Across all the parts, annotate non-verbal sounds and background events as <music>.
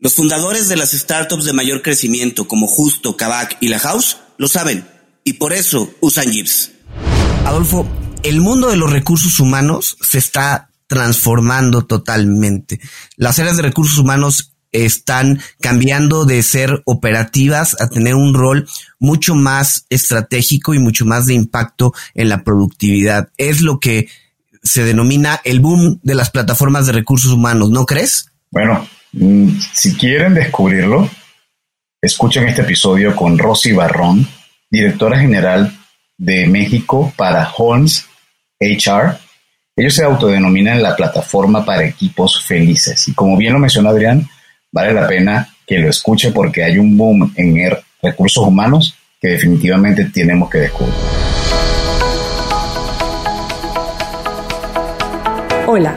Los fundadores de las startups de mayor crecimiento como Justo, Kavak y La House lo saben y por eso usan Jeeps. Adolfo, el mundo de los recursos humanos se está transformando totalmente. Las áreas de recursos humanos están cambiando de ser operativas a tener un rol mucho más estratégico y mucho más de impacto en la productividad. Es lo que se denomina el boom de las plataformas de recursos humanos, ¿no crees? Bueno, si quieren descubrirlo, escuchen este episodio con Rosy Barrón, directora general de México para Holmes HR. Ellos se autodenominan la plataforma para equipos felices. Y como bien lo mencionó Adrián, vale la pena que lo escuche porque hay un boom en er, recursos humanos que definitivamente tenemos que descubrir. Hola,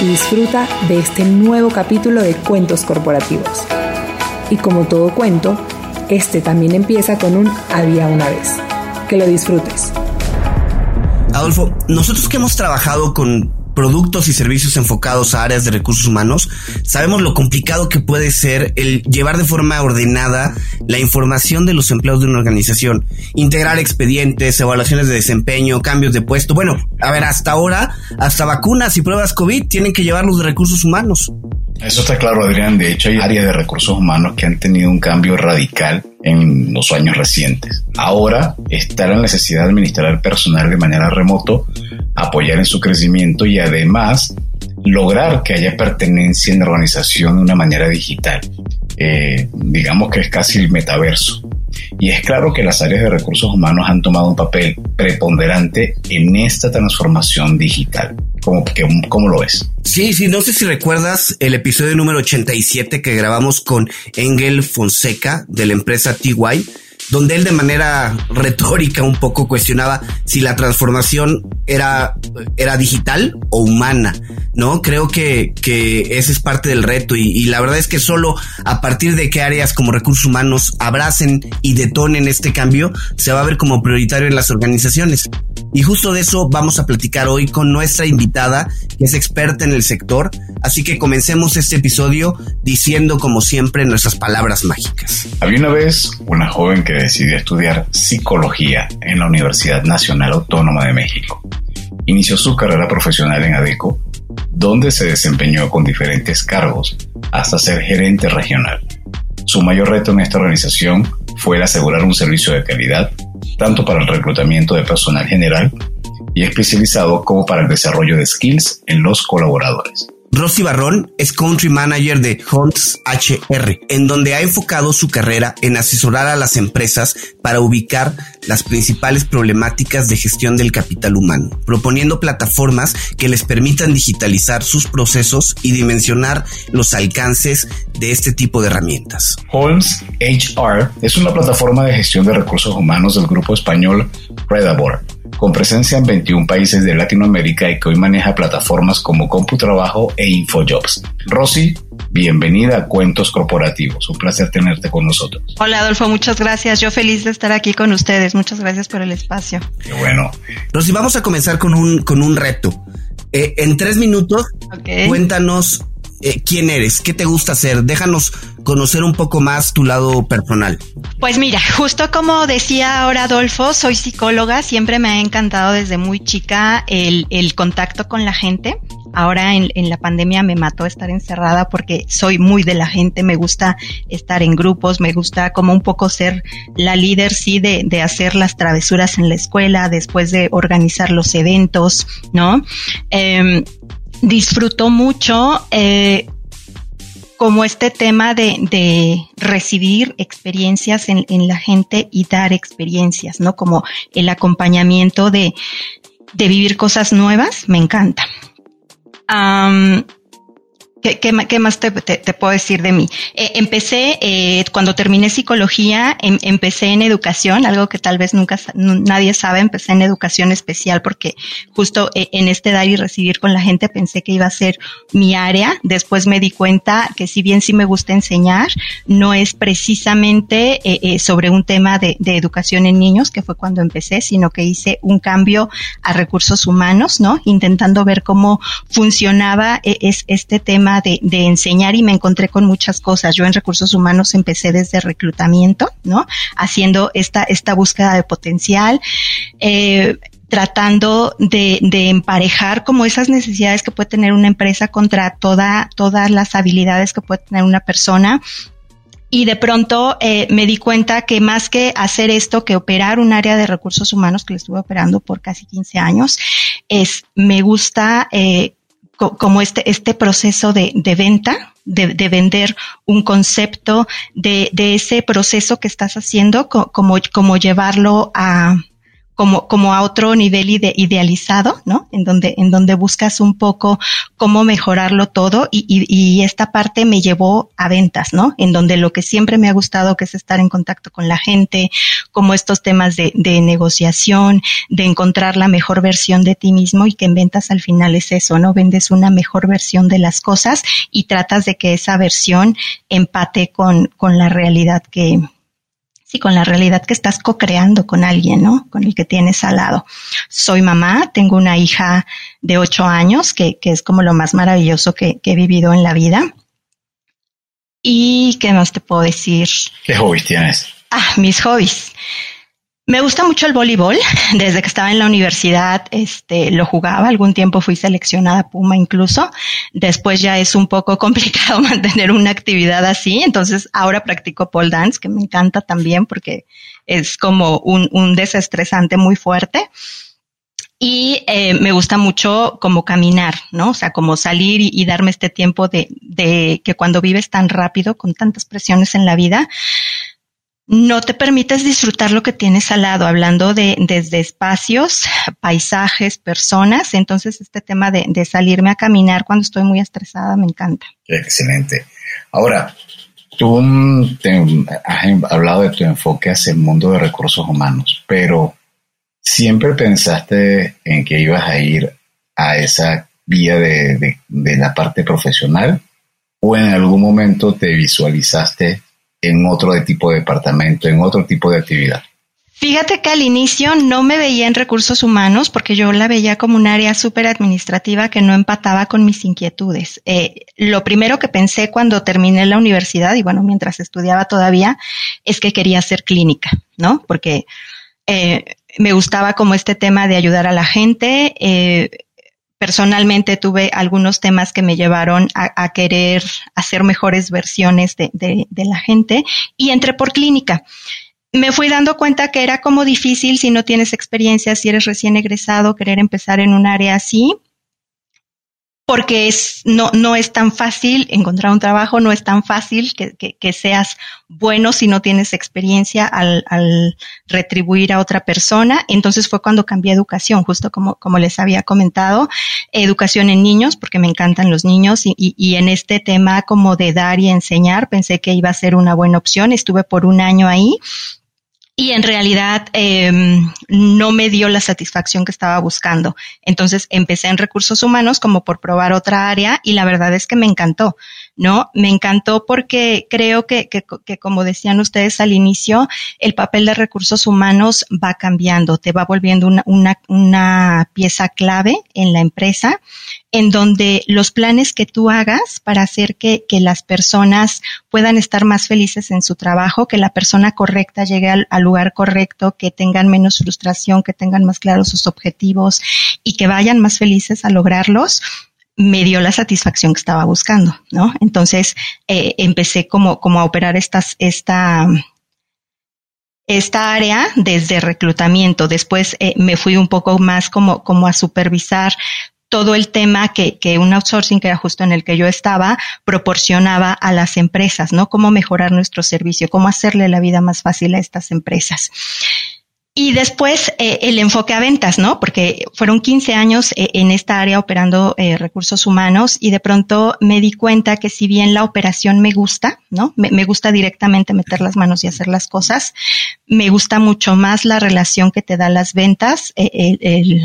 y disfruta de este nuevo capítulo de Cuentos Corporativos. Y como todo cuento, este también empieza con un había una vez. Que lo disfrutes. Adolfo, nosotros que hemos trabajado con productos y servicios enfocados a áreas de recursos humanos, sabemos lo complicado que puede ser el llevar de forma ordenada la información de los empleados de una organización, integrar expedientes, evaluaciones de desempeño, cambios de puesto. Bueno, a ver, hasta ahora, hasta vacunas y pruebas COVID tienen que llevar los de recursos humanos. Eso está claro, Adrián. De hecho, hay áreas de recursos humanos que han tenido un cambio radical en los años recientes. Ahora está la necesidad de administrar personal de manera remoto, apoyar en su crecimiento y además lograr que haya pertenencia en la organización de una manera digital. Eh, digamos que es casi el metaverso. Y es claro que las áreas de recursos humanos han tomado un papel preponderante en esta transformación digital. ¿Cómo, cómo lo ves? Sí, sí, no sé si recuerdas el episodio número 87 que grabamos con Engel Fonseca de la empresa TY donde él de manera retórica un poco cuestionaba si la transformación era, era digital o humana, ¿no? Creo que, que ese es parte del reto y, la verdad es que solo a partir de que áreas como recursos humanos abracen y detonen este cambio, se va a ver como prioritario en las organizaciones. Y justo de eso vamos a platicar hoy con nuestra invitada, que es experta en el sector, así que comencemos este episodio diciendo como siempre nuestras palabras mágicas. Había una vez una joven que decidió estudiar psicología en la Universidad Nacional Autónoma de México. Inició su carrera profesional en ADECO, donde se desempeñó con diferentes cargos hasta ser gerente regional. Su mayor reto en esta organización fue el asegurar un servicio de calidad, tanto para el reclutamiento de personal general y especializado como para el desarrollo de skills en los colaboradores. Rosy Barrón es Country Manager de Hunts HR, en donde ha enfocado su carrera en asesorar a las empresas para ubicar las principales problemáticas de gestión del capital humano, proponiendo plataformas que les permitan digitalizar sus procesos y dimensionar los alcances de este tipo de herramientas. Holmes HR es una plataforma de gestión de recursos humanos del grupo español Redabor con presencia en 21 países de Latinoamérica y que hoy maneja plataformas como CompuTrabajo e InfoJobs. Rosy, bienvenida a Cuentos Corporativos. Un placer tenerte con nosotros. Hola Adolfo, muchas gracias. Yo feliz de estar aquí con ustedes. Muchas gracias por el espacio. Qué bueno. Rosy, vamos a comenzar con un, con un reto. Eh, en tres minutos, cuéntanos eh, quién eres, qué te gusta hacer. Déjanos conocer un poco más tu lado personal. Pues mira, justo como decía ahora Adolfo, soy psicóloga, siempre me ha encantado desde muy chica el, el contacto con la gente. Ahora en, la pandemia me mató estar encerrada porque soy muy de la gente, me gusta estar en grupos, me gusta como un poco ser la líder, sí, de, de hacer las travesuras en la escuela, después de organizar los eventos, ¿no? Eh, disfruto mucho eh, como este tema de, de recibir experiencias en, en, la gente y dar experiencias, ¿no? Como el acompañamiento de, de vivir cosas nuevas, me encanta. ¿Qué, más te, puedo decir de mí? Eh, empecé, eh, cuando terminé psicología, em, empecé en educación, algo que tal vez nunca nadie sabe, empecé en educación especial porque justo eh, en este dar y recibir con la gente pensé que iba a ser mi área. Después me di cuenta que si bien sí me gusta enseñar, no es precisamente eh, sobre un tema de, de, educación en niños, que fue cuando empecé, sino que hice un cambio a recursos humanos, ¿no? Intentando ver cómo funcionaba es, este tema de, enseñar y me encontré con muchas cosas. Yo en recursos humanos empecé desde reclutamiento, ¿no? Haciendo esta, esta búsqueda de potencial. Eh, tratando de, de, emparejar como esas necesidades que puede tener una empresa contra toda, todas las habilidades que puede tener una persona. Y de pronto eh, me di cuenta que más que hacer esto, que operar un área de recursos humanos que lo estuve operando por casi 15 años, es me gusta eh, como este, este proceso de, de venta, de, de, vender un concepto, de, de, ese proceso que estás haciendo, como, como llevarlo a, como, como a otro nivel ide idealizado, ¿no? En donde, en donde buscas un poco cómo mejorarlo todo y, y, y, esta parte me llevó a ventas, ¿no? En donde lo que siempre me ha gustado que es estar en contacto con la gente, como estos temas de, de negociación, de encontrar la mejor versión de ti mismo y que en ventas al final es eso, ¿no? Vendes una mejor versión de las cosas y tratas de que esa versión empate con, con la realidad que, sí, con la realidad que estás co-creando con alguien, ¿no? Con el que tienes al lado. Soy mamá, tengo una hija de ocho años, que, que es como lo más maravilloso que, que, he vivido en la vida. ¿Y qué más te puedo decir? ¿Qué hobbies tienes? Ah, mis hobbies. Me gusta mucho el voleibol. <laughs> Desde que estaba en la universidad, este, lo jugaba. Algún tiempo fui seleccionada Puma incluso. Después ya es un poco <laughs> complicado mantener una actividad así. Entonces ahora practico pole dance, que me encanta también porque es como un, un desestresante muy fuerte. Y eh, me gusta mucho como caminar, ¿no? O sea, como salir y, darme este tiempo de, de que cuando vives tan rápido, con tantas presiones en la vida, no te permites disfrutar lo que tienes al lado, hablando de desde espacios, paisajes, personas. Entonces, este tema de, salirme a caminar cuando estoy muy estresada me encanta. Excelente. Ahora, tú te, has hablado de tu enfoque hacia el mundo de recursos humanos, pero ¿siempre pensaste en que ibas a ir a esa vía de la parte profesional? ¿O en algún momento te visualizaste en otro tipo de departamento, en otro tipo de actividad? Fíjate que al inicio no me veía en recursos humanos porque yo la veía como un área súper administrativa que no empataba con mis inquietudes. Eh, lo primero que pensé cuando terminé la universidad y bueno, mientras estudiaba todavía, es que quería hacer clínica, ¿no? Porque eh, me gustaba como este tema de ayudar a la gente. Eh, personalmente tuve algunos temas que me llevaron a, querer hacer mejores versiones de, de, de, la gente y entré por clínica. Me fui dando cuenta que era como difícil si no tienes experiencia, si eres recién egresado, querer empezar en un área así. Porque es, no, no es tan fácil encontrar un trabajo, no es tan fácil que, que, seas bueno si no tienes experiencia al, al, retribuir a otra persona. Entonces fue cuando cambié educación, justo como, como les había comentado, educación en niños, porque me encantan los niños y, y, y en este tema como de dar y enseñar, pensé que iba a ser una buena opción. Estuve por un año ahí y en realidad em, no me dio la satisfacción que estaba buscando. Entonces empecé en recursos humanos como por probar otra área y la verdad es que me encantó, ¿no? Me encantó porque creo que, que, que como decían ustedes al inicio, el papel de recursos humanos va cambiando, te va volviendo una, una, una pieza clave en la empresa en donde los planes que tú hagas para hacer que, que, las personas puedan estar más felices en su trabajo, que la persona correcta llegue al, lugar correcto, que tengan menos frustración, que tengan más claros sus objetivos y que vayan más felices a lograrlos, me dio la satisfacción que estaba buscando, ¿no? Entonces eh, empecé como, como a operar esta, esta área desde reclutamiento. Después eh, me fui un poco más como, como a supervisar todo el tema que, que un outsourcing, que era justo en el que yo estaba, proporcionaba a las empresas, ¿no? Cómo mejorar nuestro servicio, cómo hacerle la vida más fácil a estas empresas. Y después eh, el enfoque a ventas, ¿no? Porque fueron 15 años eh, en esta área operando eh, recursos humanos y de pronto me di cuenta que si bien la operación me gusta, ¿no? Me, me, gusta directamente meter las manos y hacer las cosas, me gusta mucho más la relación que te da las ventas, el, el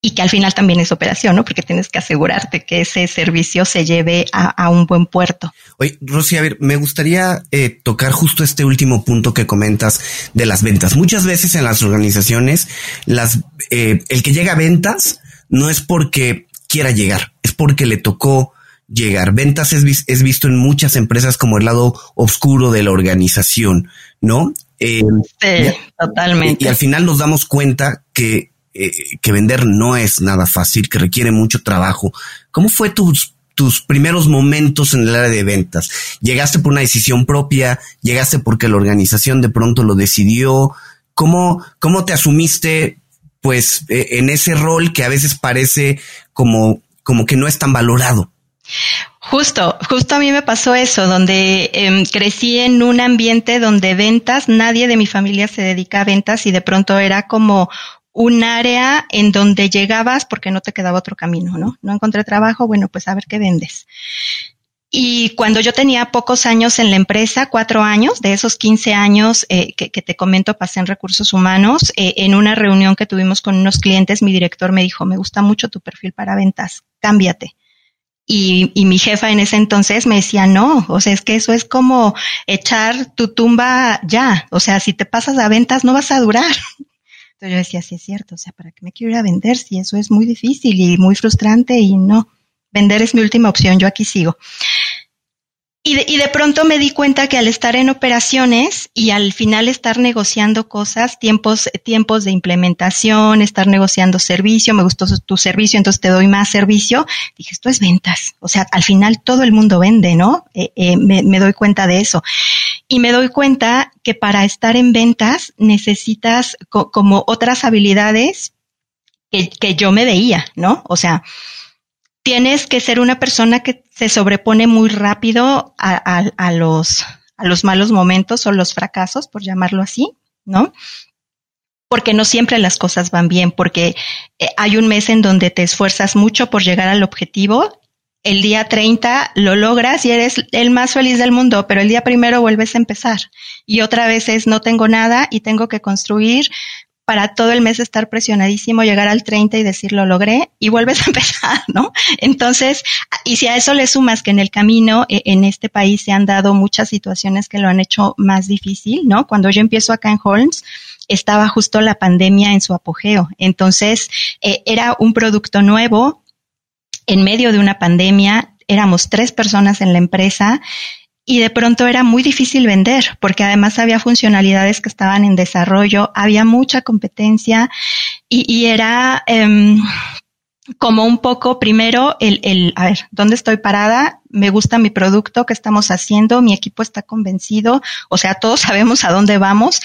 y que al final también es operación, ¿no? Porque tienes que asegurarte que ese servicio se lleve a, un buen puerto. Oye, Rosy, a ver, me gustaría eh, tocar justo este último punto que comentas de las ventas. Muchas veces en las organizaciones, las, eh, el que llega a ventas no es porque quiera llegar, es porque le tocó llegar. Ventas es, es visto en muchas empresas como el lado oscuro de la organización, ¿no? Eh, sí, totalmente. y al final nos damos cuenta que eh, que vender no es nada fácil, que requiere mucho trabajo. ¿Cómo fue tus, tus primeros momentos en el área de ventas? ¿Llegaste por una decisión propia? ¿Llegaste porque la organización de pronto lo decidió? ¿Cómo, cómo te asumiste pues eh, en ese rol que a veces parece como, como que no es tan valorado? Justo, justo a mí me pasó eso, donde em, crecí en un ambiente donde ventas, nadie de mi familia se dedica a ventas y de pronto era como un área en donde llegabas porque no te quedaba otro camino, ¿no? No encontré trabajo, bueno, pues a ver qué vendes. Y cuando yo tenía pocos años en la empresa, cuatro años, de esos 15 años eh, que, te comento, pasé en recursos humanos, eh, en una reunión que tuvimos con unos clientes, mi director me dijo, me gusta mucho tu perfil para ventas, cámbiate. Y, y, mi jefa en ese entonces me decía, no, o sea, es que eso es como echar tu tumba ya. O sea, si te pasas a ventas no vas a durar. Entonces yo decía, sí es cierto, o sea, ¿para qué me quiero ir a vender si eso es muy difícil y muy frustrante y no? Vender es mi última opción, yo aquí sigo. Y de, y de, pronto me di cuenta que al estar en operaciones y al final estar negociando cosas, tiempos, tiempos de implementación, estar negociando servicio, me gustó tu servicio, entonces te doy más servicio, dije, esto es ventas. O sea, al final todo el mundo vende, ¿no? Eh, eh, me, doy cuenta de eso y me doy cuenta que para estar en ventas necesitas como otras habilidades que, yo me veía, ¿no? O sea, tienes que ser una persona que se sobrepone muy rápido a, los, a los malos momentos o los fracasos, por llamarlo así, ¿no? Porque no siempre las cosas van bien, porque eh, hay un mes en donde te esfuerzas mucho por llegar al objetivo el día 30 lo logras y eres el más feliz del mundo, pero el día primero vuelves a empezar. Y otra vez es no tengo nada y tengo que construir para todo el mes estar presionadísimo, llegar al 30 y decir lo logré y vuelves <laughs> a empezar, ¿no? Entonces, y si a eso le sumas que en el camino e, en este país se han dado muchas situaciones que lo han hecho más difícil, ¿no? Cuando yo empiezo acá en Holmes, estaba justo la pandemia en su apogeo. Entonces, eh, era un producto nuevo, en medio de una pandemia, éramos tres personas en la empresa y de pronto era muy difícil vender porque además había funcionalidades que estaban en desarrollo, había mucha competencia y, era em, como un poco primero el, el, a ver, ¿dónde estoy parada? Me gusta mi producto, ¿qué estamos haciendo? Mi equipo está convencido, o sea, todos sabemos a dónde vamos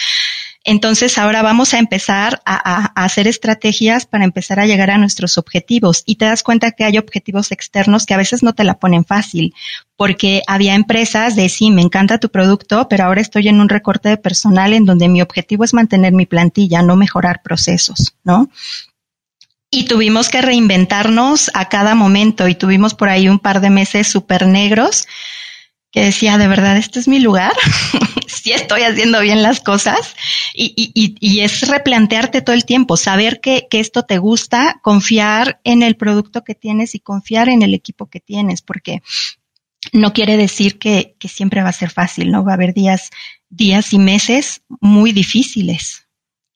Entonces ahora vamos a empezar a, hacer estrategias para empezar a llegar a nuestros objetivos y te das cuenta que hay objetivos externos que a veces no te la ponen fácil porque había empresas de sí, me encanta tu producto, pero ahora estoy en un recorte de personal en donde mi objetivo es mantener mi plantilla, no mejorar procesos, ¿no? y tuvimos que reinventarnos a cada momento y tuvimos por ahí un par de meses súper negros que decía, de verdad, este es mi lugar, <laughs> sí estoy haciendo bien las cosas y, y, y, es replantearte todo el tiempo, saber que, que, esto te gusta, confiar en el producto que tienes y confiar en el equipo que tienes, porque no quiere decir que, que siempre va a ser fácil, ¿no? Va a haber días, días y meses muy difíciles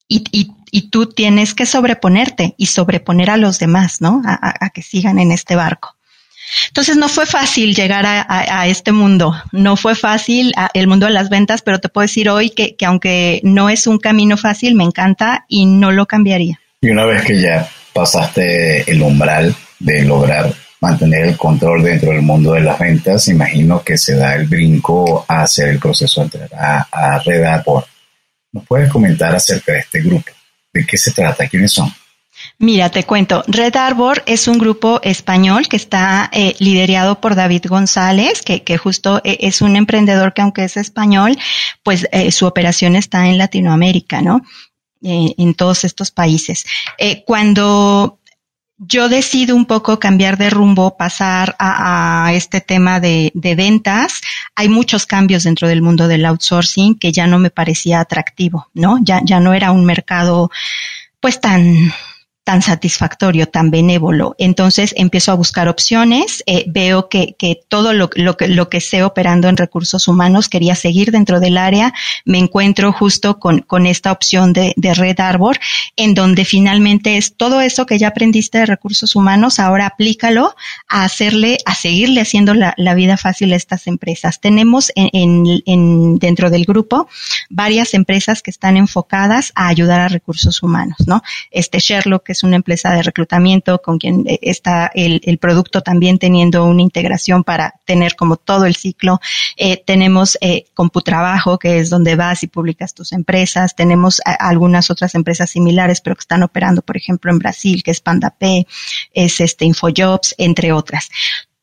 y, y, y tú tienes que sobreponerte y sobreponer a los demás, ¿no? a, a que sigan en este barco. Entonces no fue fácil llegar a, este mundo, no fue fácil el mundo de las ventas, pero te puedo decir hoy que, aunque no es un camino fácil, me encanta y no lo cambiaría. Y una vez que ya pasaste el umbral de lograr mantener el control dentro del mundo de las ventas, imagino que se da el brinco a hacer el proceso de entrar a, a ¿Nos puedes comentar acerca de este grupo? ¿De qué se trata? ¿Quiénes son? Mira, te cuento, Red Arbor es un grupo español que está eh, liderado por David González, que, que justo eh, es un emprendedor que aunque es español, pues eh, su operación está en Latinoamérica, ¿no? En todos estos países. cuando yo decido un poco cambiar de rumbo, pasar a, a este tema de, de, ventas. Hay muchos cambios dentro del mundo del outsourcing que ya no me parecía atractivo, ¿no? Ya, ya no era un mercado pues tan tan satisfactorio, tan benévolo. Entonces empiezo a buscar opciones, eh, veo que, que todo lo, lo, que, lo que sé operando en recursos humanos quería seguir dentro del área, me encuentro justo con, con esta opción de, de Red Arbor, en donde finalmente es todo eso que ya aprendiste de recursos humanos, ahora aplícalo a hacerle, a seguirle haciendo la, vida fácil a estas empresas. Tenemos en, en, en, dentro del grupo varias empresas que están enfocadas a ayudar a recursos humanos, ¿no? Este Sherlock, que es una empresa de reclutamiento con quien eh, está el, el producto también teniendo una integración para tener como todo el ciclo. Eh, tenemos eh, Computrabajo, que es donde vas y publicas tus empresas. Tenemos algunas otras empresas similares, pero que están operando, por ejemplo, en Brasil, que es PandaP, es este InfoJobs, entre otras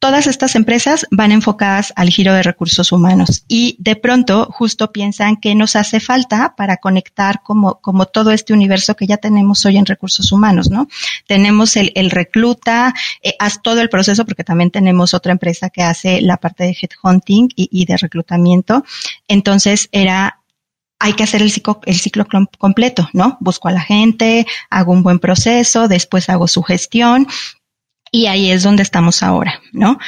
todas estas empresas van enfocadas al giro de recursos humanos y de pronto justo piensan que nos hace falta para conectar como, como todo este universo que ya tenemos hoy en recursos humanos, ¿no? Tenemos el, el recluta, eh, haz todo el proceso porque también tenemos otra empresa que hace la parte de headhunting y, y de reclutamiento. Entonces era hay que hacer el ciclo, el ciclo completo, ¿no? Busco a la gente, hago un buen proceso, después hago su gestión y ahí es donde estamos ahora, ¿no?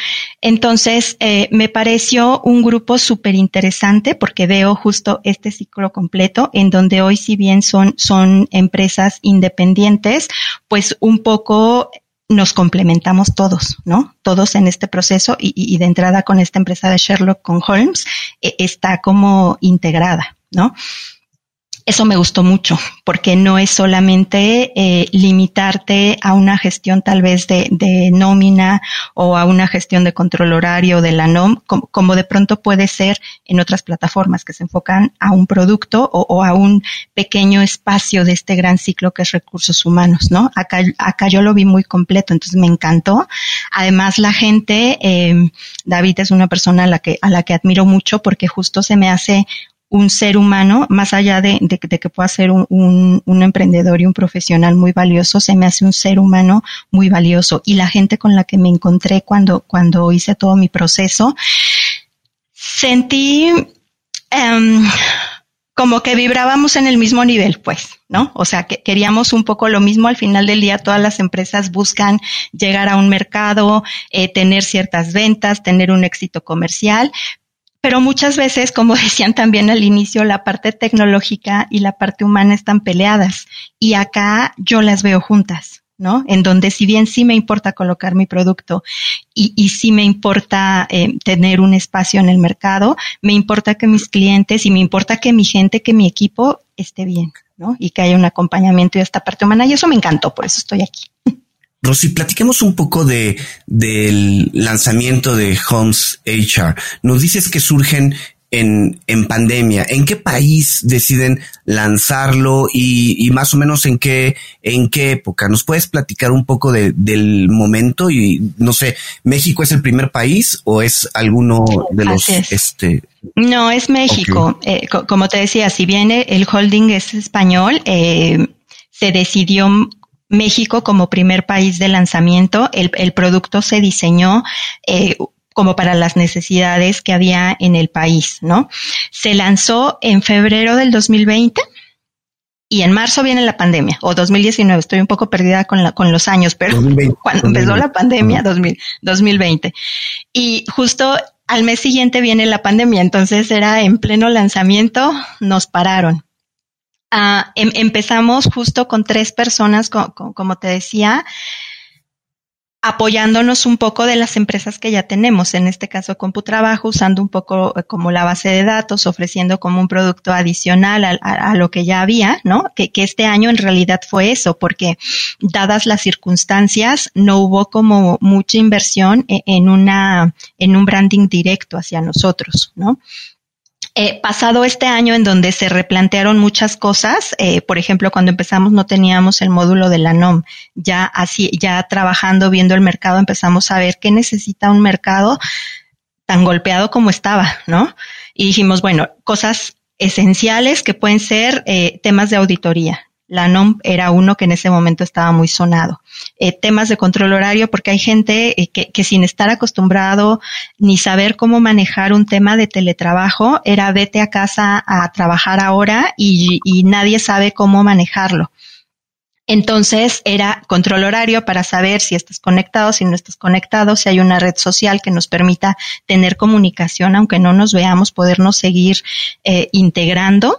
Entonces, eh, me pareció un grupo súper interesante porque veo justo este ciclo completo en donde hoy, si bien son, son empresas independientes, pues un poco nos complementamos todos, ¿no? Todos en este proceso y, de entrada con esta empresa de Sherlock con Holmes eh, está como integrada, ¿no? Eso me gustó mucho, porque no es solamente eh, limitarte a una gestión tal vez de, nómina o a una gestión de control horario de la NOM, como, de pronto puede ser en otras plataformas que se enfocan a un producto o, o, a un pequeño espacio de este gran ciclo que es recursos humanos, ¿no? Acá, acá yo lo vi muy completo, entonces me encantó. Además, la gente, eh, David es una persona a la que, a la que admiro mucho porque justo se me hace un ser humano, más allá de, de, que pueda ser un, un, emprendedor y un profesional muy valioso, se me hace un ser humano muy valioso. Y la gente con la que me encontré cuando, cuando hice todo mi proceso, sentí um, como que vibrábamos en el mismo nivel, pues, ¿no? O sea, que queríamos un poco lo mismo. Al final del día, todas las empresas buscan llegar a un mercado, eh, tener ciertas ventas, tener un éxito comercial, pero muchas veces, como <laughs> decían también al inicio, la parte tecnológica y la parte humana están peleadas y acá yo las veo juntas. ¿no? En donde si bien sí me importa colocar mi producto y, y sí me importa eh, tener un espacio en el mercado, me importa que mis clientes y me importa que mi gente, que mi equipo esté bien, ¿no? Y que haya un acompañamiento y esta parte humana y eso me encantó, por eso estoy aquí. Rosy, platiquemos un poco de, del lanzamiento de Homes HR. Nos dices que surgen en, en pandemia. ¿En qué país deciden lanzarlo y, y, más o menos en qué, en qué época? ¿Nos puedes platicar un poco de, del momento? Y no sé, ¿México es el primer país o es alguno de los, este? No, es México. Eh, como te decía, si bien el holding es español, eh, se decidió México como primer país de lanzamiento. El, el producto se diseñó eh, como para las necesidades que había en el país, ¿no? Se lanzó en febrero del 2020 y en marzo viene la pandemia, o 2019, estoy un poco perdida con, la, con los años, pero <laughs> cuando empezó la pandemia, 2020. Y justo al mes siguiente viene la pandemia, entonces era en pleno lanzamiento, nos pararon. Em, empezamos justo con tres personas, como te decía, apoyándonos un poco de las empresas que ya tenemos, en este caso CompuTrabajo, usando un poco eh, como la base de datos, ofreciendo como un producto adicional a, lo que ya había, ¿no? Que, que, este año en realidad fue eso, porque dadas las circunstancias, no hubo como mucha inversión e, en una, en un branding directo hacia nosotros, ¿no? Eh, pasado este año en donde se replantearon muchas cosas, eh, por ejemplo, cuando empezamos no teníamos el módulo de la NOM, ya así, ya trabajando, viendo el mercado, empezamos a ver qué necesita un mercado tan golpeado como estaba, ¿no? Y dijimos, bueno, cosas esenciales que pueden ser eh, temas de auditoría, la NOM era uno que en ese momento estaba muy sonado. Eh, temas de control horario, porque hay gente eh, que, sin estar acostumbrado ni saber cómo manejar un tema de teletrabajo, era vete a casa a trabajar ahora y, y nadie sabe cómo manejarlo. Entonces era control horario para saber si estás conectado, si no estás conectado, si hay una red social que nos permita tener comunicación, aunque no nos veamos, podernos seguir eh, integrando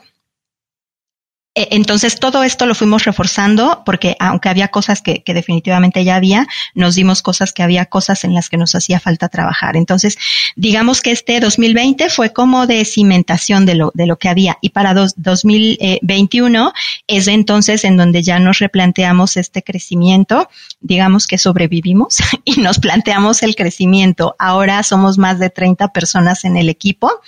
entonces todo esto lo fuimos reforzando porque aunque había cosas que, definitivamente ya había, nos dimos cosas que había cosas en las que nos hacía falta trabajar. Entonces, digamos que este 2020 fue como de cimentación de lo, de lo que había y para 2021 es entonces en donde ya nos replanteamos este crecimiento, digamos que sobrevivimos <laughs> y nos planteamos el crecimiento. Ahora somos más de 30 personas en el equipo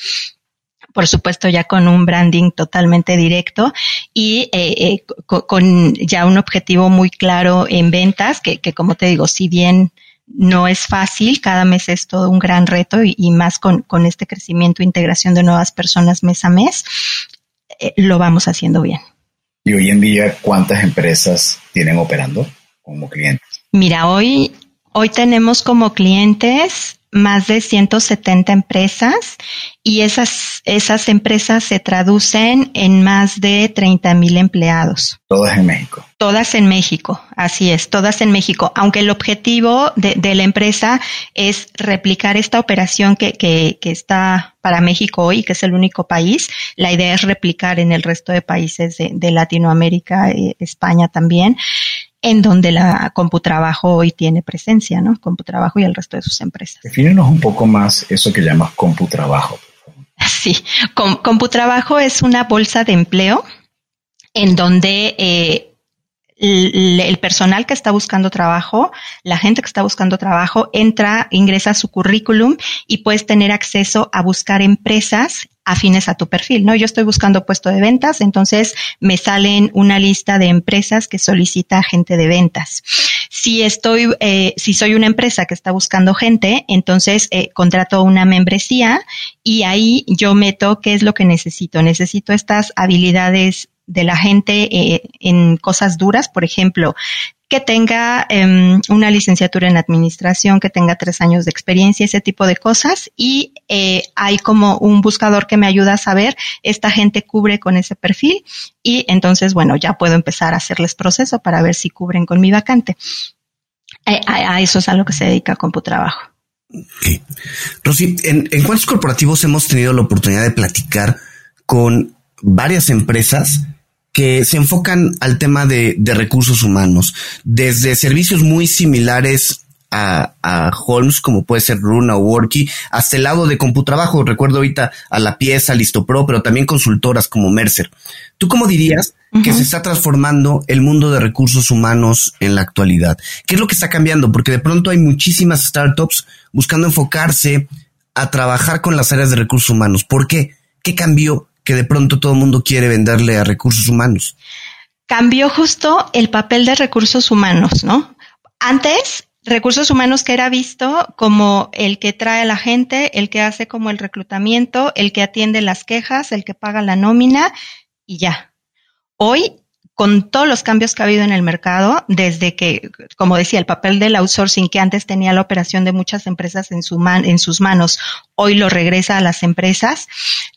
por supuesto ya con un branding totalmente directo y eh, eh, con ya un objetivo muy claro en ventas, que, como te digo, si bien no es fácil, cada mes es todo un gran reto y, más con, con, este crecimiento e integración de nuevas personas mes a mes, eh, lo vamos haciendo bien. ¿Y hoy en día cuántas empresas tienen operando como clientes? Mira, hoy, hoy tenemos como clientes más de 170 empresas y esas, esas empresas se traducen en más de 30 mil empleados. Todas en México. Todas en México, así es, todas en México. Aunque el objetivo de, de la empresa es replicar esta operación que, que, que, está para México hoy, que es el único país, la idea es replicar en el resto de países de, de Latinoamérica, eh, España también en donde la CompuTrabajo hoy tiene presencia, ¿no? CompuTrabajo y el resto de sus empresas. Defínenos un poco más eso que llamas CompuTrabajo. <laughs> Sí, CompuTrabajo es una bolsa de empleo en donde eh, el personal que está buscando trabajo, la gente que está buscando trabajo, entra, ingresa su currículum y puedes tener acceso a buscar empresas afines a tu perfil, ¿no? Yo estoy buscando puesto de ventas, entonces me salen una lista de empresas que solicita gente de ventas. Si estoy, eh, si soy una empresa que está buscando gente, entonces eh, contrato una membresía y ahí yo meto qué es lo que necesito. Necesito estas habilidades de la gente eh, en cosas duras, por ejemplo, que tenga eh, una licenciatura en administración, que tenga tres años de experiencia, ese tipo de cosas. Y eh, hay como un buscador que me ayuda a saber, esta gente cubre con ese perfil y entonces, bueno, ya puedo empezar a hacerles proceso para ver si cubren con mi vacante. Eh, a, a, eso es a lo que se dedica CompuTrabajo. Okay. Rosy, ¿en, ¿en cuántos corporativos hemos tenido la oportunidad de platicar con varias empresas que se enfocan al tema de, de recursos humanos, desde servicios muy similares a, a, Holmes, como puede ser Runa o Worky, hasta el lado de computrabajo. Recuerdo ahorita a la pieza, Listopro, pero también consultoras como Mercer. ¿Tú cómo dirías uh -huh. que se está transformando el mundo de recursos humanos en la actualidad? ¿Qué es lo que está cambiando? Porque de pronto hay muchísimas startups buscando enfocarse a trabajar con las áreas de recursos humanos? ¿Por qué? ¿Qué cambió que de pronto todo el mundo quiere venderle a recursos humanos? Cambió justo el papel de recursos humanos, ¿no? Antes, recursos humanos que era visto como el que trae a la gente, el que hace como el reclutamiento, el que atiende las quejas, el que paga la nómina y ya. Hoy con todos los cambios que ha habido en el mercado, desde que, como decía, el papel del outsourcing que antes tenía la operación de muchas empresas en, su en sus manos, hoy lo regresa a las empresas.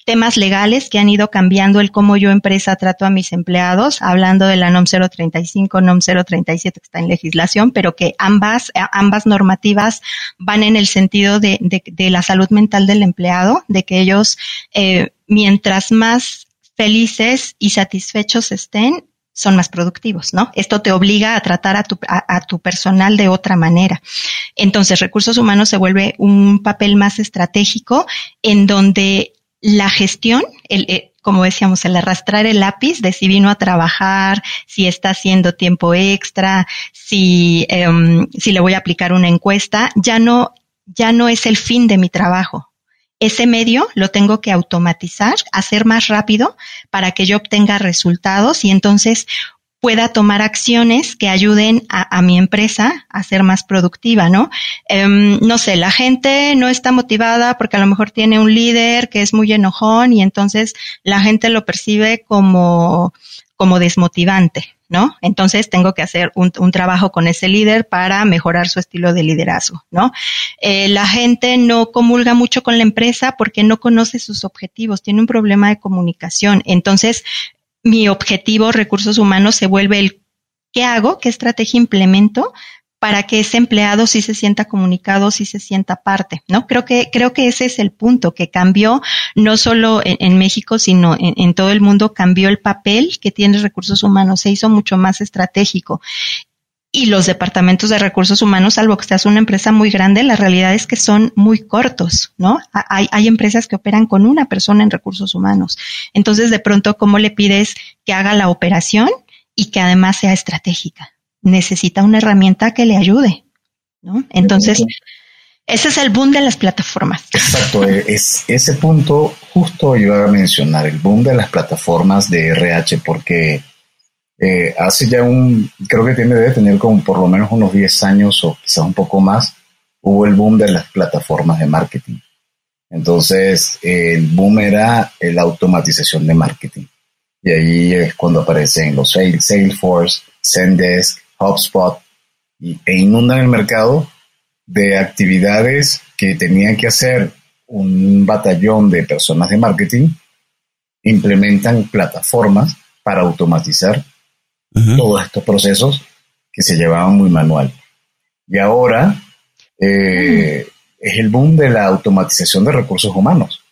Temas legales que han ido cambiando el cómo yo empresa trato a mis empleados, hablando de la NOM 035, NOM 037 que está en legislación, pero que ambas, ambas normativas van en el sentido de, de, la salud mental del empleado, de que ellos, eh, mientras más felices y satisfechos estén, son más productivos, ¿no? Esto te obliga a tratar a tu, a, tu, personal de otra manera. Entonces, recursos humanos se vuelve un papel más estratégico en donde la gestión, el, eh, como decíamos, el arrastrar el lápiz de si vino a trabajar, si está haciendo tiempo extra, si, em, si le voy a aplicar una encuesta, ya no, ya no es el fin de mi trabajo ese medio lo tengo que automatizar, hacer más rápido para que yo obtenga resultados y entonces pueda tomar acciones que ayuden a, mi empresa a ser más productiva, ¿no? Em, no sé, la gente no está motivada porque a lo mejor tiene un líder que es muy enojón y entonces la gente lo percibe como, como desmotivante. ¿no? Entonces tengo que hacer un, trabajo con ese líder para mejorar su estilo de liderazgo, ¿no? Eh, la gente no comulga mucho con la empresa porque no conoce sus objetivos, tiene un problema de comunicación. Entonces, mi objetivo, recursos humanos, se vuelve el ¿qué hago? ¿Qué estrategia implemento para que ese empleado sí se sienta comunicado, sí se sienta parte, ¿no? Creo que, creo que ese es el punto que cambió, no solo en, México, sino en, todo el mundo, cambió el papel que tiene recursos humanos, se hizo mucho más estratégico. Y los departamentos de recursos humanos, salvo que seas una empresa muy grande, la realidad es que son muy cortos, ¿no? Hay, hay empresas que operan con una persona en recursos humanos. Entonces, de pronto, ¿cómo le pides que haga la operación y que además sea estratégica? Necesita una herramienta que le ayude, ¿no? Entonces, ese es el boom de las plataformas. Exacto, eh, es ese punto justo iba a mencionar, el boom de las plataformas de RH, porque eh, hace ya un, creo que tiene debe tener como por lo menos unos 10 años o quizás un poco más, hubo el boom de las plataformas de marketing. Entonces, el boom era la automatización de marketing. Y ahí es cuando aparecen los Salesforce, Zendesk, HubSpot e inundan el mercado de actividades que tenían que hacer un batallón de personas de marketing, implementan plataformas para automatizar todos estos procesos que se llevaban muy manual. Y ahora eh, es el boom de la automatización de recursos humanos,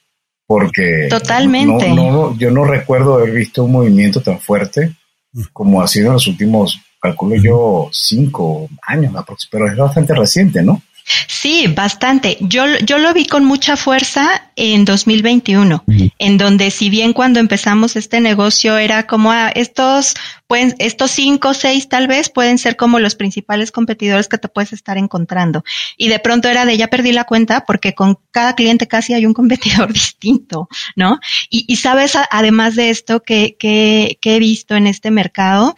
porque Totalmente. yo no recuerdo haber visto un movimiento tan fuerte como ha sido en los últimos calculo yo, cinco años, pero es bastante reciente, ¿no? Sí, bastante. Yo, yo lo vi con mucha fuerza en 2021, en donde si bien cuando empezamos este negocio era como ah, estos, pueden, estos cinco o seis tal vez pueden ser como los principales competidores que te puedes estar encontrando. Y de pronto era de ya perdí la cuenta porque con cada cliente casi hay un competidor <laughs> distinto, ¿no? Y, y sabes, además de esto que, que, que he visto en este mercado,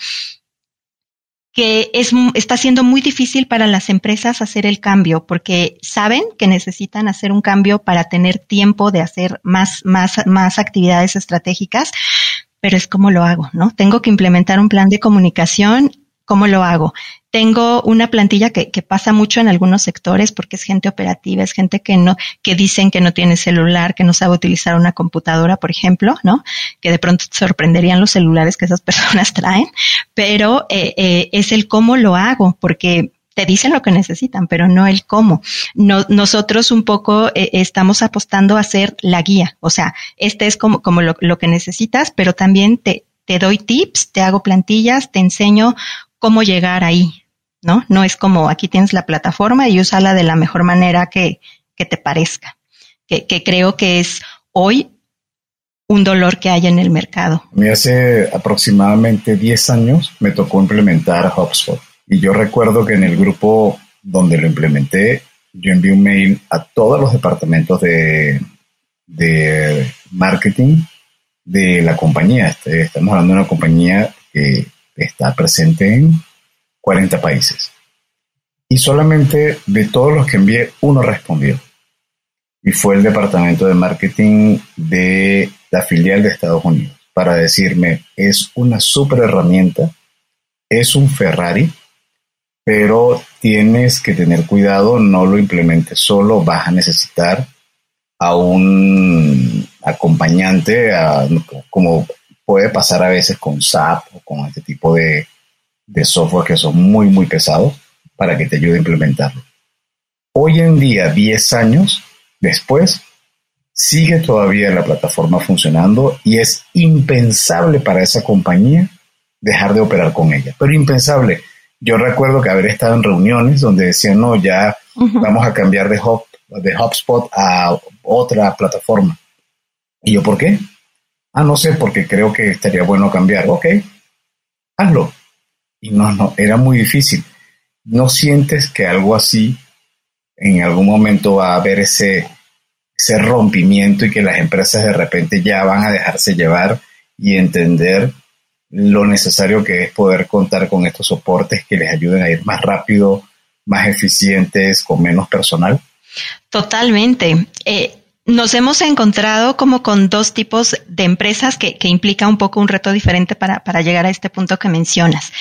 que es, está siendo muy difícil para las empresas hacer el cambio porque saben que necesitan hacer un cambio para tener tiempo de hacer más, más, más actividades estratégicas, pero es como lo hago, ¿no? Tengo que implementar un plan de comunicación ¿Cómo lo hago? Tengo una plantilla que, pasa mucho en algunos sectores porque es gente operativa, es gente que no, que dicen que no tiene celular, que no sabe utilizar una computadora, por ejemplo, ¿no? Que de pronto te sorprenderían los celulares que esas <laughs> personas traen, pero eh, eh, es el cómo lo hago, porque te dicen lo que necesitan, pero no el cómo. No, nosotros un poco eh, estamos apostando a ser la guía, o sea, este es como, como lo, lo que necesitas, pero también te, te doy tips, te hago plantillas, te enseño cómo llegar ahí, ¿no? No es como aquí tienes la plataforma y úsala de la mejor manera que, que te parezca, que, creo que es hoy un dolor que hay en el mercado. A hace aproximadamente 10 años me tocó implementar HubSpot y yo recuerdo que en el grupo donde lo implementé yo envío un mail a todos los departamentos de, de marketing de la compañía. Este, estamos hablando de una compañía que está presente en 40 países. Y solamente de todos los que envié, uno respondió. Y fue el departamento de marketing de la filial de Estados Unidos para decirme, es una super herramienta, es un Ferrari, pero tienes que tener cuidado, no lo implementes solo, vas a necesitar a un acompañante, como puede pasar a veces con SAP o con este tipo de, de software que son muy, muy pesados para que te ayude a implementarlo. Hoy en día, 10 años después, sigue todavía la plataforma funcionando y es impensable para esa compañía dejar de operar con ella. Pero impensable. Yo recuerdo que haber estado en reuniones donde decían, no, ya vamos a cambiar de, Hub, de HubSpot a otra plataforma. Y yo, ¿por qué? Ah, no sé, porque creo que estaría bueno cambiar. Ok, hazlo. Y no, no, era muy difícil. ¿No sientes que algo así en algún momento va a haber ese, ese rompimiento y que las empresas de repente ya van a dejarse llevar y entender lo necesario que es poder contar con estos soportes que les ayuden a ir más rápido, más eficientes, con menos personal? Totalmente. Eh, nos hemos encontrado como con dos tipos de empresas que, que implica un poco un reto diferente para, para, llegar a este punto que mencionas.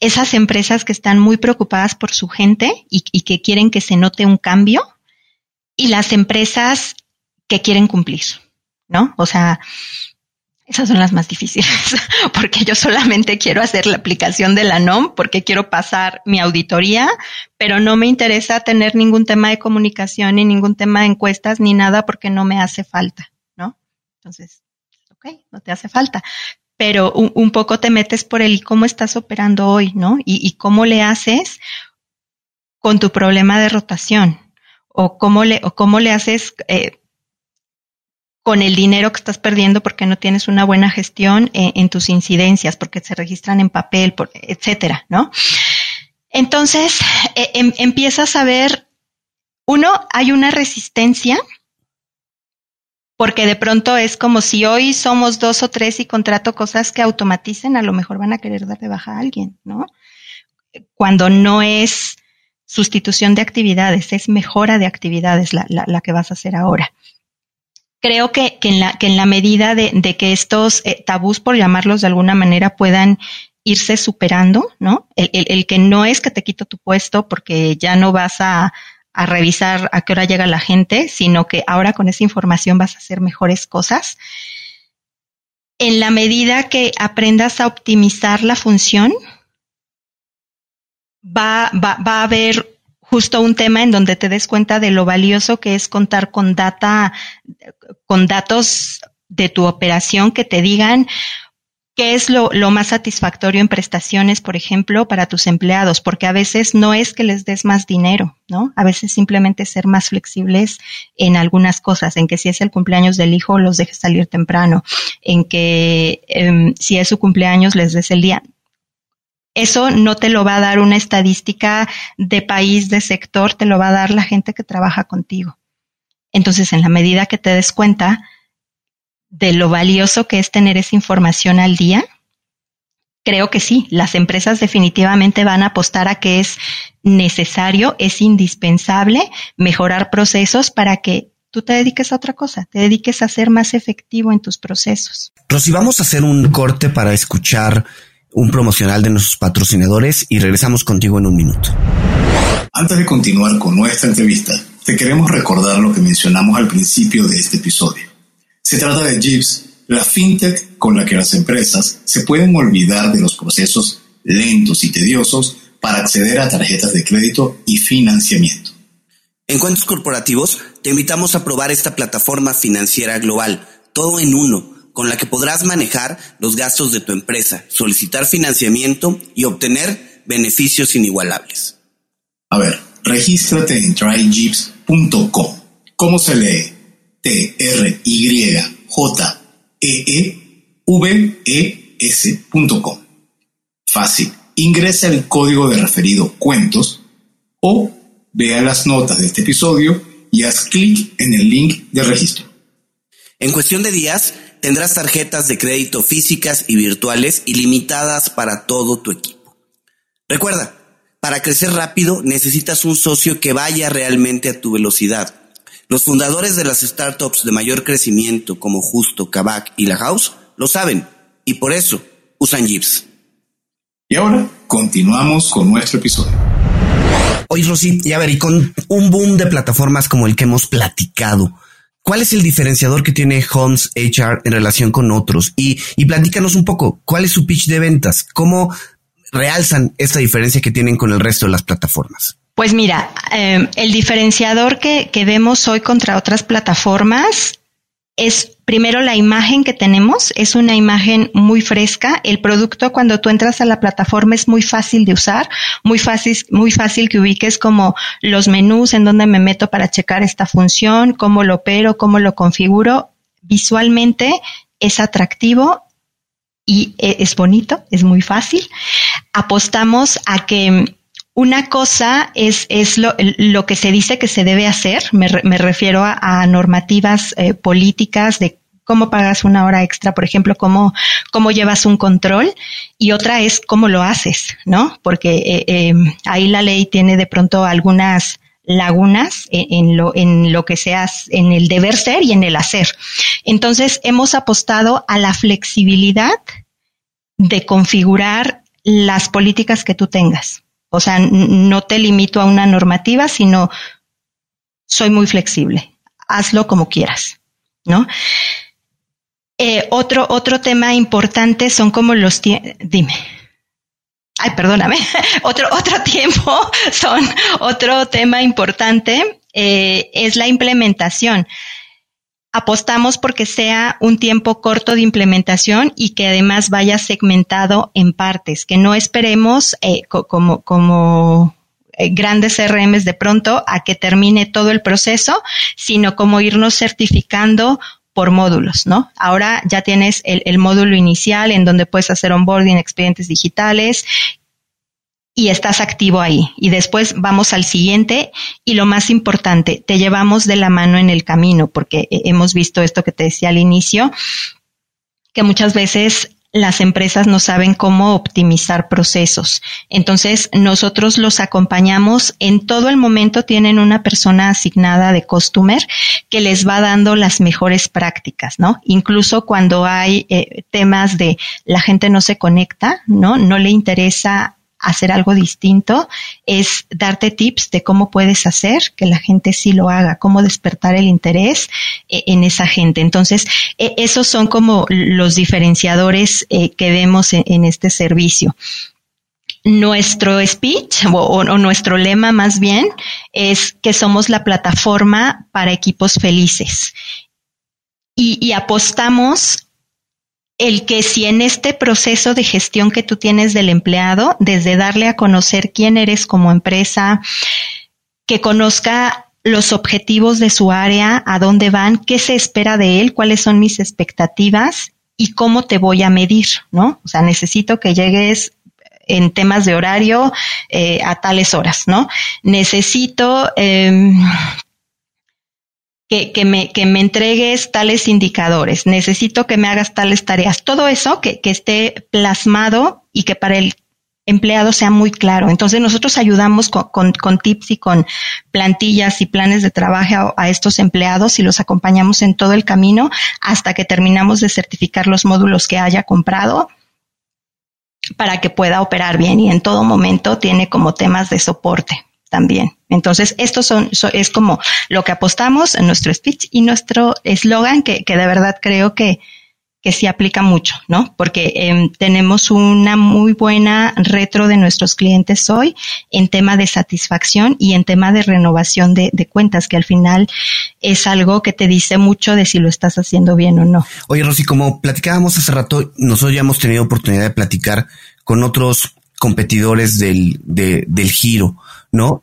Esas empresas que están muy preocupadas por su gente y, y que quieren que se note un cambio y las empresas que quieren cumplir, ¿no? O sea, esas son las más difíciles, <laughs> porque yo solamente quiero hacer la aplicación de la NOM, porque quiero pasar mi auditoría, pero no me interesa tener ningún tema de comunicación, ni ningún tema de encuestas, ni nada, porque no me hace falta, ¿no? Entonces, ok, no te hace falta. Pero un, poco te metes por el cómo estás operando hoy, ¿no? Y, cómo le haces con tu problema de rotación, o cómo le, o cómo le haces eh, con el dinero que estás perdiendo porque no tienes una buena gestión en, tus incidencias, porque se registran en papel, etcétera, ¿no? Entonces, e, em, empiezas a ver, uno, hay una resistencia, porque de pronto es como si hoy somos dos o tres y contrato cosas que automaticen, a lo mejor van a querer dar de baja a alguien, ¿no? Cuando no es sustitución de actividades, es mejora de actividades la, la que vas a hacer ahora creo que, que, en, la, que en la medida de, de que estos eh, tabús, por llamarlos de alguna manera, puedan irse superando, ¿no? El, el, el, que no es que te quito tu puesto porque ya no vas a, a revisar a qué hora llega la gente, sino que ahora con esa información vas a hacer mejores cosas. En la medida que aprendas a optimizar la función, va, va, va a haber justo un tema en donde te des cuenta de lo valioso que es contar con data, con datos de tu operación que te digan qué es lo, lo, más satisfactorio en prestaciones, por ejemplo, para tus empleados, porque a veces no es que les des más dinero, ¿no? A veces simplemente ser más flexibles en algunas cosas, en que si es el cumpleaños del hijo, los dejes salir temprano, en que eh, si es su cumpleaños, les des el día eso no te lo va a dar una estadística de país, de sector, te lo va a dar la gente que trabaja contigo. Entonces, en la medida que te des cuenta de lo valioso que es tener esa información al día, creo que sí, las empresas definitivamente van a apostar a que es necesario, es indispensable mejorar procesos para que tú te dediques a otra cosa, te dediques a ser más efectivo en tus procesos. Rosy, vamos a hacer un corte para escuchar un promocional de nuestros patrocinadores y regresamos contigo en un minuto. Antes de continuar con nuestra entrevista, te queremos recordar lo que mencionamos al principio de este episodio. Se trata de Jeeves, la fintech con la que las empresas se pueden olvidar de los procesos lentos y tediosos para acceder a tarjetas de crédito y financiamiento. En Cuentos Corporativos te invitamos a probar esta plataforma financiera global, todo en uno con la que podrás manejar los gastos de tu empresa, solicitar financiamiento y obtener beneficios inigualables. A ver, regístrate en tryjeeps.com. ¿Cómo se lee? T-R-Y-J-E-E-V-E-S.com. Fácil. Ingresa el código de referido cuentos o Vea las notas de este episodio y haz clic en el link de registro. En cuestión de días, tendrás tarjetas de crédito físicas y virtuales ilimitadas para todo tu equipo. Recuerda, para crecer rápido necesitas un socio que vaya realmente a tu velocidad. Los fundadores de las startups de mayor crecimiento como Justo, Kavak y La House lo saben y por eso usan Jeeps. Y ahora continuamos con nuestro episodio. Oye, Rosy, y a ver, y con un boom de plataformas como el que hemos platicado, ¿cuál es el diferenciador que tiene Homes HR en relación con otros? Y, y platícanos un poco, ¿cuál es su pitch de ventas? ¿Cómo realzan esta diferencia que tienen con el resto de las plataformas? Pues mira, eh, el diferenciador que, que vemos hoy contra otras plataformas es primero la imagen que tenemos, es una imagen muy fresca. El producto cuando tú entras a la plataforma es muy fácil de usar, muy fácil, muy fácil que ubiques como los menús en donde me meto para checar esta función, cómo lo opero, cómo lo configuro. Visualmente es atractivo y e, es bonito, es muy fácil. Apostamos a que una cosa es, es lo, lo, que se dice que se debe hacer, me, me refiero a, normativas eh, políticas de cómo pagas una hora extra, por ejemplo, cómo, cómo llevas un control, y otra es cómo lo haces, ¿no? Porque eh, eh, ahí la ley tiene de pronto algunas lagunas en, en, lo, en lo que seas, en el deber ser y en el hacer. Entonces, hemos apostado a la flexibilidad de configurar las políticas que tú tengas. O sea, no te limito a una normativa, sino soy muy flexible. Hazlo como quieras, ¿no? Eh, otro, otro tema importante son como los dime. Ay, perdóname. <laughs> otro, otro tiempo <laughs> son otro tema importante eh, es la implementación apostamos porque sea un tiempo corto de implementación y que además vaya segmentado en partes, que no esperemos eh, como, eh, grandes CRMs de pronto a que termine todo el proceso, sino como irnos certificando por módulos, ¿no? Ahora ya tienes el, el, módulo inicial en donde puedes hacer onboarding expedientes digitales y estás activo ahí. Y después vamos al siguiente y lo más importante, te llevamos de la mano en el camino, porque hemos visto esto que te decía al inicio, que muchas veces las empresas no saben cómo optimizar procesos. Entonces, nosotros los acompañamos en todo el momento, tienen una persona asignada de customer que les va dando las mejores prácticas, ¿no? Incluso cuando hay eh, temas de la gente no se conecta, ¿no? No le interesa hacer algo distinto, es darte tips de cómo puedes hacer que la gente sí lo haga, cómo despertar el interés eh, en esa gente. Entonces, eh, esos son como los diferenciadores eh, que vemos en, este servicio. Nuestro speech o, o, nuestro lema más bien es que somos la plataforma para equipos felices. Y, y apostamos el que si en este proceso de gestión que tú tienes del empleado, desde darle a conocer quién eres como empresa, que conozca los objetivos de su área, a dónde van, qué se espera de él, cuáles son mis expectativas y cómo te voy a medir, ¿no? O sea, necesito que llegues en temas de horario eh, a tales horas, ¿no? Necesito eh, que, que, me, que me entregues tales indicadores, necesito que me hagas tales tareas, todo eso que, que esté plasmado y que para el empleado sea muy claro. Entonces nosotros ayudamos con, con, con tips y con plantillas y planes de trabajo a, a, estos empleados y los acompañamos en todo el camino hasta que terminamos de certificar los módulos que haya comprado para que pueda operar bien. Y en todo momento tiene como temas de soporte también. Entonces, esto son, so, es como lo que apostamos en nuestro speech y nuestro eslogan que, que, de verdad creo que, que sí aplica mucho, ¿no? Porque eh, tenemos una muy buena retro de nuestros clientes hoy en tema de satisfacción y en tema de renovación de, de, cuentas, que al final es algo que te dice mucho de si lo estás haciendo bien o no. Oye, Rosy, como platicábamos hace rato, nosotros ya hemos tenido oportunidad de platicar con otros competidores del, de, del giro, ¿no?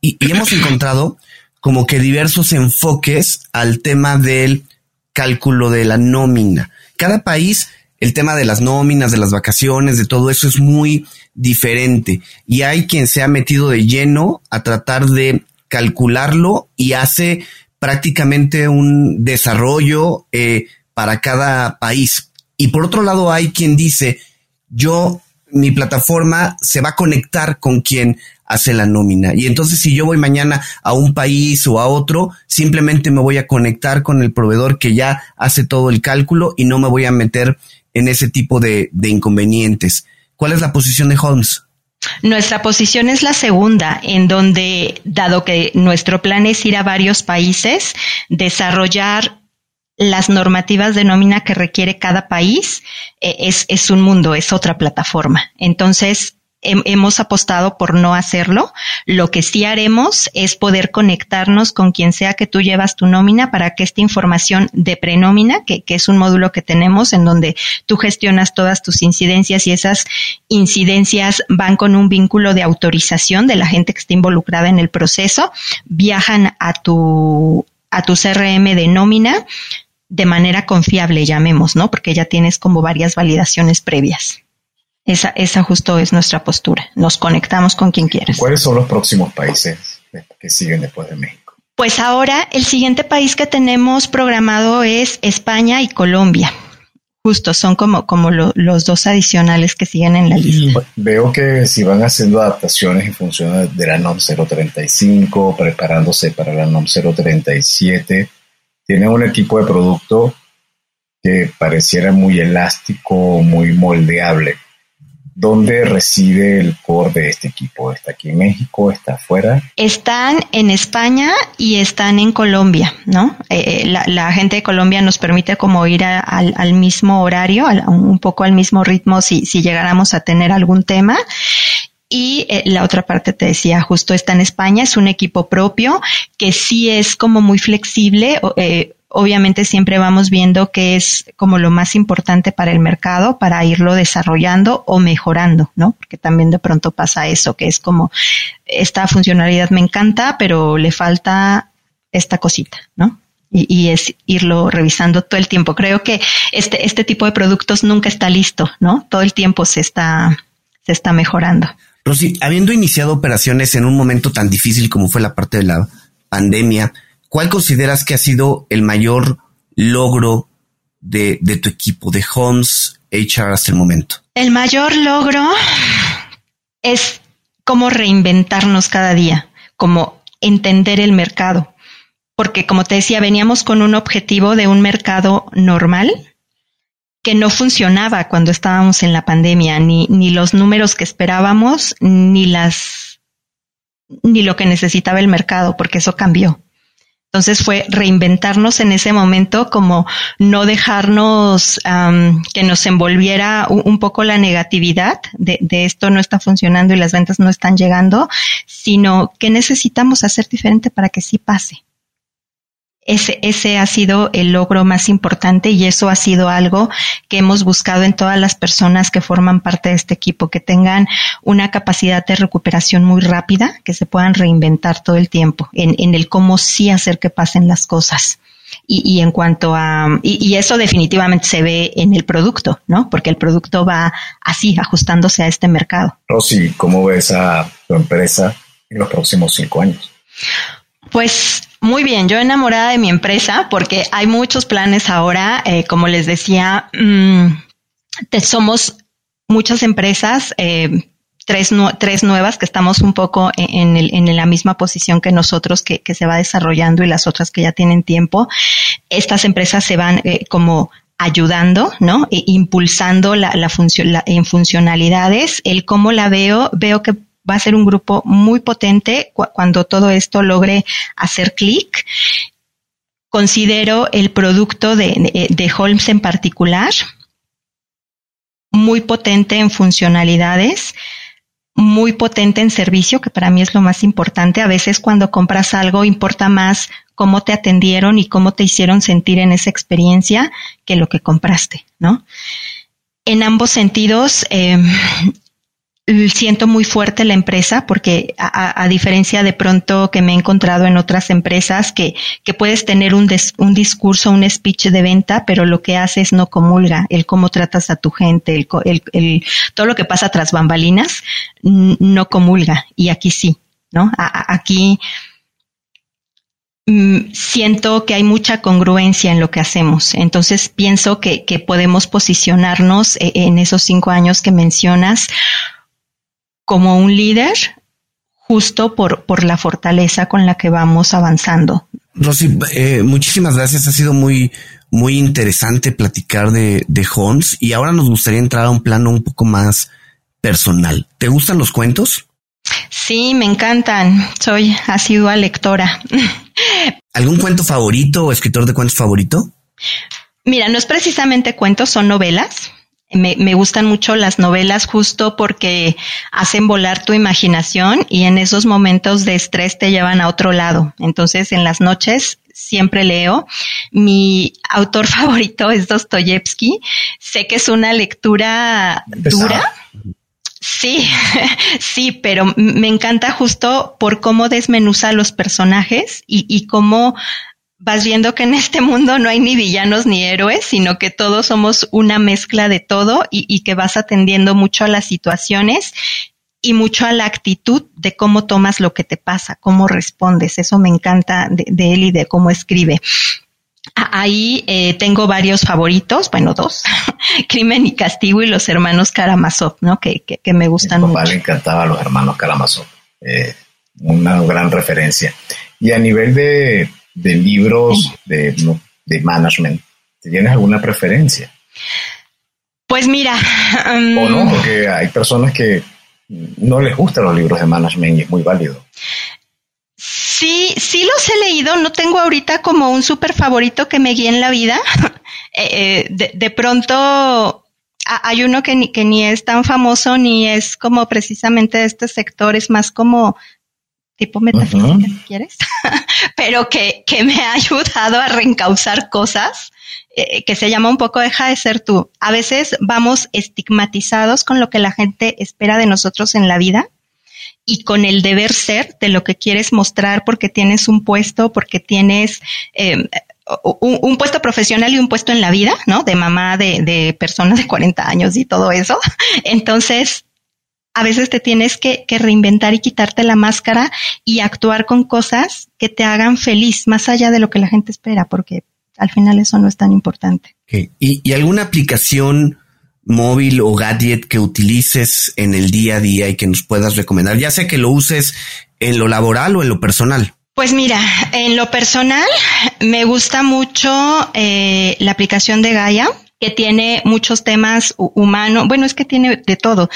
Y, hemos encontrado como que diversos enfoques al tema del cálculo de la nómina. Cada país, el tema de las nóminas, de las vacaciones, de todo eso es muy diferente. Y hay quien se ha metido de lleno a tratar de calcularlo y hace prácticamente un desarrollo eh, para cada país. Y por otro lado hay quien dice, yo, mi plataforma se va a conectar con quien hace la nómina. Y entonces si yo voy mañana a un país o a otro, simplemente me voy a conectar con el proveedor que ya hace todo el cálculo y no me voy a meter en ese tipo de, inconvenientes. ¿Cuál es la posición de Holmes? Nuestra posición es la segunda, en donde, dado que nuestro plan es ir a varios países, desarrollar las normativas de nómina que requiere cada país, eh, es, es un mundo, es otra plataforma. Entonces, hemos apostado por no hacerlo. Lo que sí haremos es poder conectarnos con quien sea que tú llevas tu nómina para que esta información de prenómina, que, que es un módulo que tenemos en donde tú gestionas todas tus incidencias y esas incidencias van con un vínculo de autorización de la gente que está involucrada en el proceso, viajan a tu, a tu CRM de nómina de manera confiable, llamemos, ¿no? Porque ya tienes como varias validaciones previas. Esa, esa justo es nuestra postura. Nos conectamos con quien quieras. ¿Cuáles son los próximos países que siguen después de México? Pues ahora el siguiente país que tenemos programado es España y Colombia. Justo, son como, como los dos adicionales que siguen en la lista. Veo que si van haciendo adaptaciones en función de la NOM 035, preparándose para la NOM 037, tienen un equipo de producto que pareciera muy elástico, muy moldeable. ¿Dónde reside el core de este equipo? ¿Está aquí en México? ¿Está afuera? Están en España y están en Colombia, ¿no? Eh, eh, la, gente de Colombia nos permite como ir al, mismo horario, un poco al mismo ritmo si, si llegáramos a tener algún tema. Y eh, la otra parte te decía, justo está en España, es un equipo propio que sí es como muy flexible. Eh, obviamente siempre vamos viendo qué es como lo más importante para el mercado para irlo desarrollando o mejorando, ¿no? Porque también de pronto pasa eso, que es como esta funcionalidad me encanta, pero le falta esta cosita, ¿no? Y, es irlo revisando todo el tiempo. Creo que este, este tipo de productos nunca está listo, ¿no? Todo el tiempo se está, se está mejorando. Rosy, habiendo iniciado operaciones en un momento tan difícil como fue la parte de la pandemia, ¿cuál consideras que ha sido el mayor logro de, tu equipo de Homes HR hasta el momento? El mayor logro es cómo reinventarnos cada día, como entender el mercado. Porque como te decía, veníamos con un objetivo de un mercado normal que no funcionaba cuando estábamos en la pandemia, ni, ni los números que esperábamos, ni las ni lo que necesitaba el mercado, porque eso cambió. Entonces fue reinventarnos en ese momento, como no dejarnos que nos envolviera un, poco la negatividad de, de, esto no está funcionando y las ventas no están llegando, sino que necesitamos hacer diferente para que sí pase. Ese, ese ha sido el logro más importante y eso ha sido algo que hemos buscado en todas las personas que forman parte de este equipo, que tengan una capacidad de recuperación muy rápida, que se puedan reinventar todo el tiempo en, en el cómo sí hacer que pasen las cosas. Y, y, en cuanto a, y, y, eso definitivamente se ve en el producto, ¿no? Porque el producto va así, ajustándose a este mercado. Rosy, ¿cómo ves a tu empresa en los próximos cinco años? Pues muy bien, yo enamorada de mi empresa porque hay muchos planes ahora, eh, como les decía, mm, somos muchas empresas, eh, tres, tres nuevas que estamos un poco en, en la misma posición que nosotros, que, que, se va desarrollando y las otras que ya tienen tiempo. Estas empresas se van eh, como ayudando, ¿no? E impulsando la, la en funcionalidades. El cómo la veo, veo que va a ser un grupo muy potente cuando todo esto logre hacer clic. Considero el producto de, de Holmes en particular muy potente en funcionalidades, muy potente en servicio, que para mí es lo más importante. A veces cuando compras algo importa más cómo te atendieron y cómo te hicieron sentir en esa experiencia que lo que compraste, ¿no? En ambos sentidos, eh, siento muy fuerte la empresa porque a, diferencia de pronto que me he encontrado en otras empresas que, que puedes tener un, un discurso, un speech de venta, pero lo que haces no comulga, el cómo tratas a tu gente, el, el, todo lo que pasa tras bambalinas no comulga y aquí sí, ¿no? aquí mm, siento que hay mucha congruencia en lo que hacemos. Entonces pienso que, que podemos posicionarnos eh, en esos cinco años que mencionas como un líder justo por, por la fortaleza con la que vamos avanzando. Rosy, eh, muchísimas gracias. Ha sido muy, muy interesante platicar de, de Holmes y ahora nos gustaría entrar a un plano un poco más personal. ¿Te gustan los cuentos? Sí, me encantan. Soy asidua lectora. <laughs> ¿Algún cuento favorito o escritor de cuentos favorito? Mira, no es precisamente cuentos, son novelas. Me, me, gustan mucho las novelas justo porque hacen volar tu imaginación y en esos momentos de estrés te llevan a otro lado. Entonces, en las noches siempre leo. Mi autor <laughs> favorito es Dostoyevsky. Sé que es una lectura dura. Sí, <laughs> sí, pero me encanta justo por cómo desmenuza los personajes y, y cómo vas viendo que en este mundo no hay ni villanos ni héroes, sino que todos somos una mezcla de todo y, y, que vas atendiendo mucho a las situaciones y mucho a la actitud de cómo tomas lo que te pasa, cómo respondes. Eso me encanta de, de él y de cómo escribe. Ahí eh, tengo varios favoritos, bueno, dos, <laughs> Crimen y Castigo y los hermanos Karamazov, ¿no? Que, que, que me gustan Mi papá mucho. le encantaba a los hermanos Karamazov, eh, una gran referencia. Y a nivel de, de libros de, de management, ¿tienes alguna preferencia? Pues mira. Um, <laughs> o no, porque hay personas que no les gustan los libros de management y es muy válido. Sí, sí los he leído, no tengo ahorita como un súper favorito que me guíe en la vida. <laughs> eh, de, de, pronto hay uno que ni, que ni es tan famoso ni es como precisamente de este sector, es más como tipo metafísica, uh -huh. si quieres, <laughs> pero que, que me ha ayudado a reencauzar cosas eh, que se llama un poco deja de ser tú. A veces vamos estigmatizados con lo que la gente espera de nosotros en la vida y con el deber ser de lo que quieres mostrar porque tienes un puesto, porque tienes eh, un, un, puesto profesional y un puesto en la vida, ¿no? De mamá de, de personas de 40 años y todo eso. <laughs> Entonces, a veces te tienes que, que, reinventar y quitarte la máscara y actuar con cosas que te hagan feliz, más allá de lo que la gente espera, porque al final eso no es tan importante. Okay. ¿Y, ¿Y, alguna aplicación móvil o gadget que utilices en el día a día y que nos puedas recomendar, ya sea que lo uses en lo laboral o en lo personal? Pues mira, en lo personal me gusta mucho eh, la aplicación de Gaia que tiene muchos temas humanos, bueno, es que tiene de todo.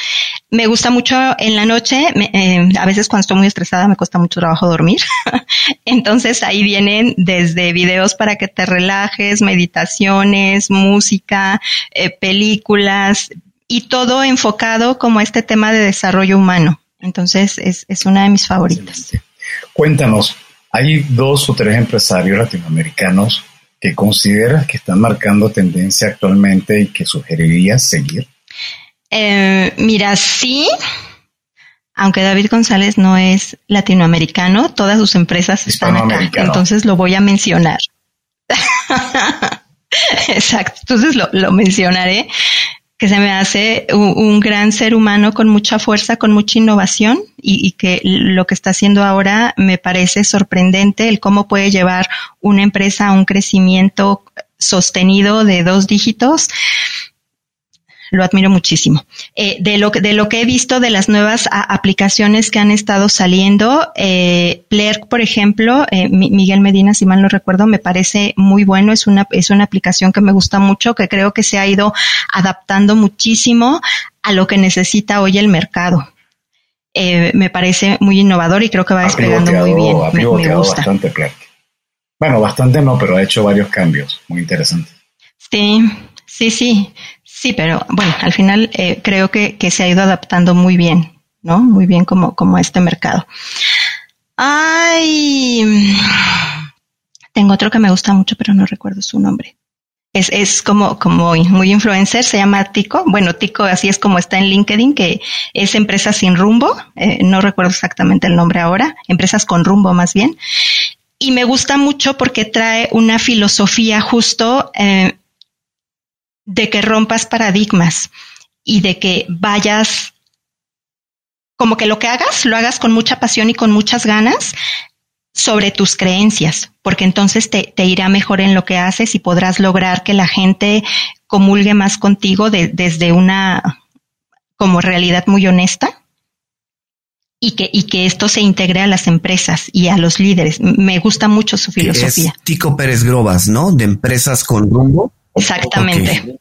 Me gusta mucho en la noche, me, eh, a veces cuando estoy muy estresada me cuesta mucho trabajo dormir. <laughs> Entonces ahí vienen desde videos para que te relajes, meditaciones, música, eh, películas y todo enfocado como este tema de desarrollo humano. Entonces es, es una de mis favoritas. Cuéntanos, hay dos o tres empresarios latinoamericanos que consideras que están marcando tendencia actualmente y que sugerirías seguir? Eh, mira, sí, aunque David González no es latinoamericano, todas sus empresas están acá, entonces lo voy a mencionar. <laughs> Exacto, entonces lo, lo, mencionaré, que se me hace un, gran ser humano con mucha fuerza, con mucha innovación y, y, que lo que está haciendo ahora me parece sorprendente el cómo puede llevar una empresa a un crecimiento sostenido de dos dígitos lo admiro muchísimo. Eh, de, lo, de lo que he visto de las nuevas a, aplicaciones que han estado saliendo, eh, Plerk, por ejemplo, eh, Miguel Medina, si mal no recuerdo, me parece muy bueno. Es una, es una aplicación que me gusta mucho, que creo que se ha ido adaptando muchísimo a lo que necesita hoy el mercado. Eh, me parece muy innovador y creo que va despegando muy bien. Me, me gusta. bastante Plerk. Bueno, bastante no, pero ha hecho varios cambios muy interesantes. Sí, sí, sí. Sí, pero bueno, al final eh, creo que, se ha ido adaptando muy bien, ¿no? Muy bien como, como este mercado. Ay, tengo otro que me gusta mucho, pero no recuerdo su nombre. Es, es como, como muy influencer, se llama Tico. Bueno, Tico así es como está en LinkedIn, que es empresa sin rumbo. Eh, no recuerdo exactamente el nombre ahora. Empresas con rumbo más bien. Y me gusta mucho porque trae una filosofía justo eh, de que rompas paradigmas y de que vayas, como que lo que hagas, lo hagas con mucha pasión y con muchas ganas, sobre tus creencias, porque entonces te, irá mejor en lo que haces y podrás lograr que la gente comulgue más contigo desde una como realidad muy honesta y que, y que esto se integre a las empresas y a los líderes. Me gusta mucho su filosofía. Tico Pérez Grobas, ¿no? De empresas con rumbo. Exactamente.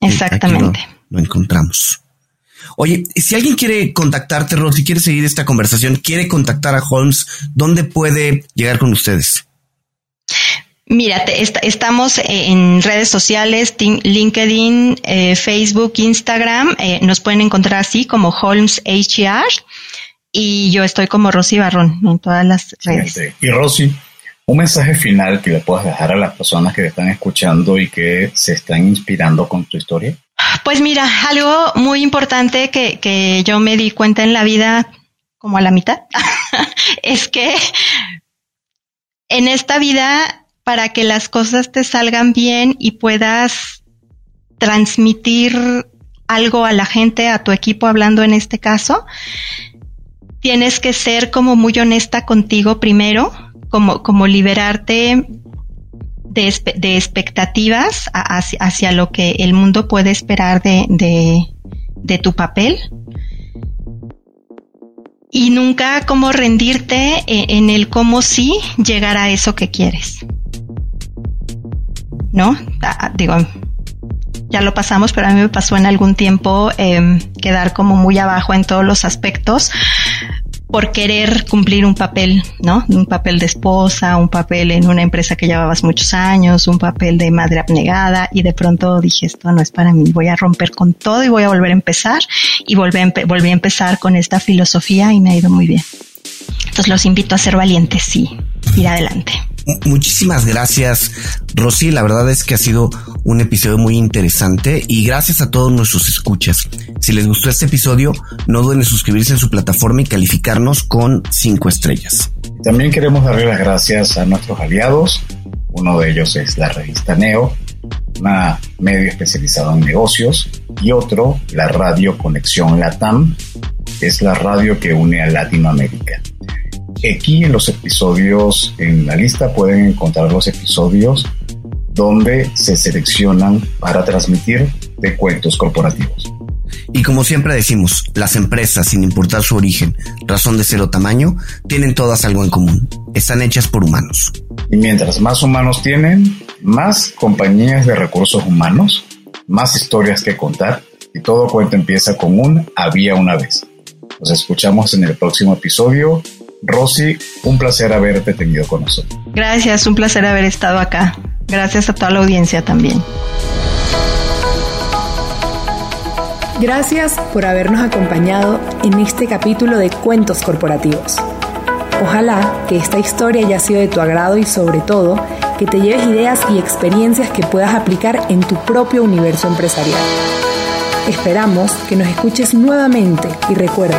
Exactamente. lo encontramos. Oye, si alguien quiere contactarte, Rosy, quiere seguir esta conversación, quiere contactar a Holmes, ¿dónde puede llegar con ustedes? Mira, estamos en redes sociales, LinkedIn, eh, Facebook, Instagram. Eh, nos pueden encontrar así como Holmes HR y yo estoy como Rosy Barrón en todas las redes. Y Rosy, un mensaje final que le puedas dejar a las personas que te están escuchando y que se están inspirando con tu historia. Pues mira, algo muy importante que, que yo me di cuenta en la vida, como a la mitad, <laughs> es que en esta vida, para que las cosas te salgan bien y puedas transmitir algo a la gente, a tu equipo hablando en este caso, tienes que ser como muy honesta contigo primero, como, como liberarte de, expectativas hacia, lo que el mundo puede esperar de, de, tu papel y nunca como rendirte e, en el cómo sí llegar a eso que quieres. ¿No? Digo, ya lo pasamos, pero a mí me pasó en algún tiempo em, quedar como muy abajo en todos los aspectos por querer cumplir un papel, ¿no? Un papel de esposa, un papel en una empresa que llevabas muchos años, un papel de madre abnegada y de pronto dije esto no es para mí, voy a romper con todo y voy a volver a empezar y volví a, volví a empezar con esta filosofía y me ha ido muy bien. Entonces los invito a ser valientes y ir adelante. Muchísimas gracias, Rosy. La verdad es que ha sido un episodio muy interesante y gracias a todos nuestros escuchas. Si les gustó este episodio, no duden en suscribirse en su plataforma y calificarnos con cinco estrellas. También queremos darle las gracias a nuestros aliados. Uno de ellos es la revista Neo, una medio especializado en negocios, y otro, la radio Conexión Latam, es la radio que une a Latinoamérica. Aquí en los episodios, en la lista pueden encontrar los episodios donde se seleccionan para transmitir de cuentos corporativos. Y como siempre decimos, las empresas, sin importar su origen, razón de ser o tamaño, tienen todas algo en común. Están hechas por humanos. Y mientras más humanos tienen, más compañías de recursos humanos, más historias que contar, y todo cuento empieza con un había una vez. Nos escuchamos en el próximo episodio Rosy, un placer haberte tenido con nosotros. Gracias, un placer haber estado acá. Gracias a toda la audiencia también. Gracias por habernos acompañado en este capítulo de Cuentos Corporativos. Ojalá que esta historia haya sido de tu agrado y sobre todo que te lleves ideas y experiencias que puedas aplicar en tu propio universo empresarial. Esperamos que nos escuches nuevamente y recuerda,